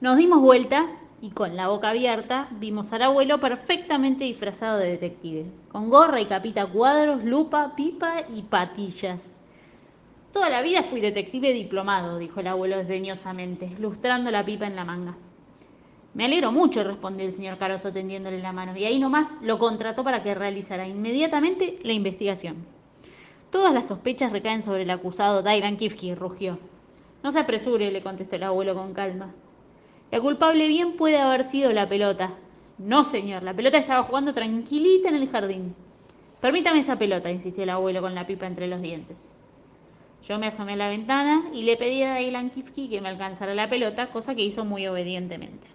Nos dimos vuelta y con la boca abierta vimos al abuelo perfectamente disfrazado de detective, con gorra y capita cuadros, lupa, pipa y patillas. Toda la vida fui detective diplomado, dijo el abuelo desdeñosamente, lustrando la pipa en la manga. Me alegro mucho, respondió el señor Caroso tendiéndole la mano, y ahí nomás lo contrató para que realizara inmediatamente la investigación. Todas las sospechas recaen sobre el acusado Dairan Kifki, rugió. No se apresure, le contestó el abuelo con calma. La culpable bien puede haber sido la pelota. No, señor, la pelota estaba jugando tranquilita en el jardín. Permítame esa pelota, insistió el abuelo con la pipa entre los dientes. Yo me asomé a la ventana y le pedí a Dailan Kifki que me alcanzara la pelota, cosa que hizo muy obedientemente.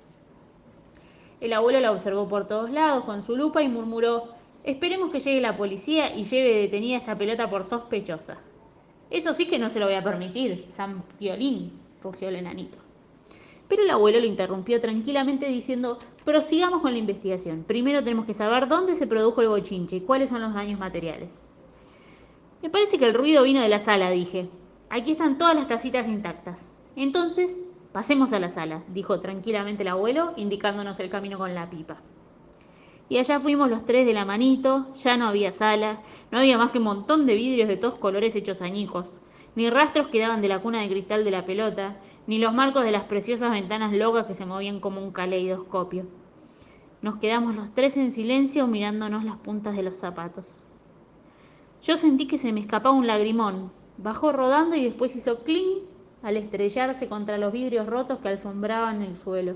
El abuelo la observó por todos lados con su lupa y murmuró, esperemos que llegue la policía y lleve detenida esta pelota por sospechosa. Eso sí que no se lo voy a permitir, San Violín, rugió el enanito. Pero el abuelo lo interrumpió tranquilamente diciendo, prosigamos con la investigación. Primero tenemos que saber dónde se produjo el bochinche y cuáles son los daños materiales. Me parece que el ruido vino de la sala, dije. Aquí están todas las tacitas intactas. Entonces, pasemos a la sala, dijo tranquilamente el abuelo, indicándonos el camino con la pipa. Y allá fuimos los tres de la manito, ya no había sala, no había más que un montón de vidrios de todos colores hechos añicos, ni rastros que daban de la cuna de cristal de la pelota, ni los marcos de las preciosas ventanas locas que se movían como un caleidoscopio. Nos quedamos los tres en silencio mirándonos las puntas de los zapatos. Yo sentí que se me escapaba un lagrimón. Bajó rodando y después hizo clink al estrellarse contra los vidrios rotos que alfombraban el suelo.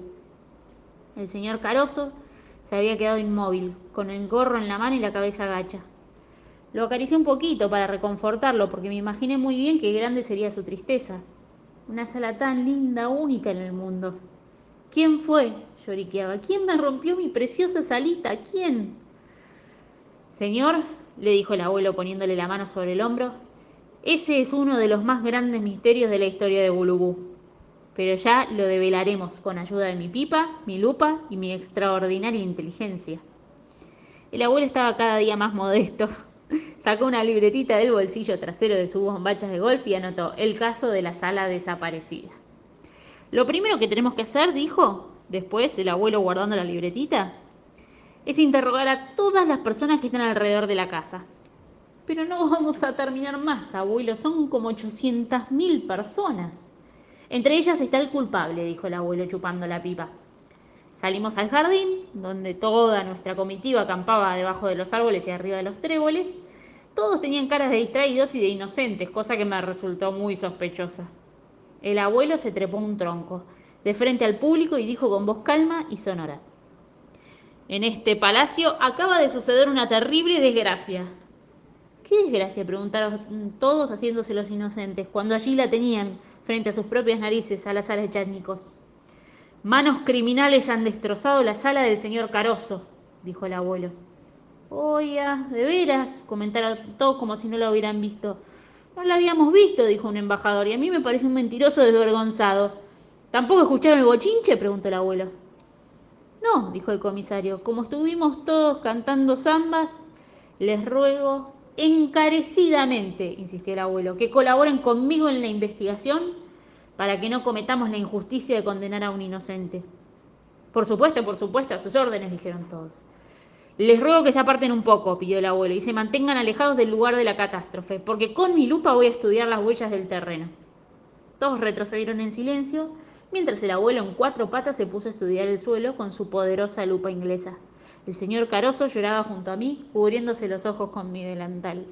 El señor Caroso se había quedado inmóvil, con el gorro en la mano y la cabeza gacha. Lo acaricié un poquito para reconfortarlo, porque me imaginé muy bien qué grande sería su tristeza. Una sala tan linda, única en el mundo. ¿Quién fue? lloriqueaba. ¿Quién me rompió mi preciosa salita? ¿Quién? Señor, le dijo el abuelo poniéndole la mano sobre el hombro, ese es uno de los más grandes misterios de la historia de Bulubú. Pero ya lo develaremos con ayuda de mi pipa, mi lupa y mi extraordinaria inteligencia. El abuelo estaba cada día más modesto. Sacó una libretita del bolsillo trasero de sus bombachas de golf y anotó el caso de la sala desaparecida. Lo primero que tenemos que hacer, dijo, después el abuelo guardando la libretita, es interrogar a todas las personas que están alrededor de la casa. Pero no vamos a terminar más, abuelo, son como 800.000 personas. Entre ellas está el culpable, dijo el abuelo chupando la pipa. Salimos al jardín, donde toda nuestra comitiva acampaba debajo de los árboles y arriba de los tréboles. Todos tenían caras de distraídos y de inocentes, cosa que me resultó muy sospechosa. El abuelo se trepó un tronco, de frente al público, y dijo con voz calma y sonora. En este palacio acaba de suceder una terrible desgracia. ¿Qué desgracia? preguntaron todos haciéndose los inocentes, cuando allí la tenían frente a sus propias narices a las alas chánicos. Manos criminales han destrozado la sala del señor Caroso, dijo el abuelo. Oye, de veras, comentaron todos como si no la hubieran visto. No la habíamos visto, dijo un embajador, y a mí me parece un mentiroso desvergonzado. ¿Tampoco escucharon el bochinche? preguntó el abuelo. No, dijo el comisario, como estuvimos todos cantando zambas, les ruego encarecidamente, insistió el abuelo, que colaboren conmigo en la investigación para que no cometamos la injusticia de condenar a un inocente. Por supuesto, por supuesto, a sus órdenes, dijeron todos. Les ruego que se aparten un poco, pidió el abuelo, y se mantengan alejados del lugar de la catástrofe, porque con mi lupa voy a estudiar las huellas del terreno. Todos retrocedieron en silencio mientras el abuelo en cuatro patas se puso a estudiar el suelo con su poderosa lupa inglesa. El señor Caroso lloraba junto a mí, cubriéndose los ojos con mi delantal.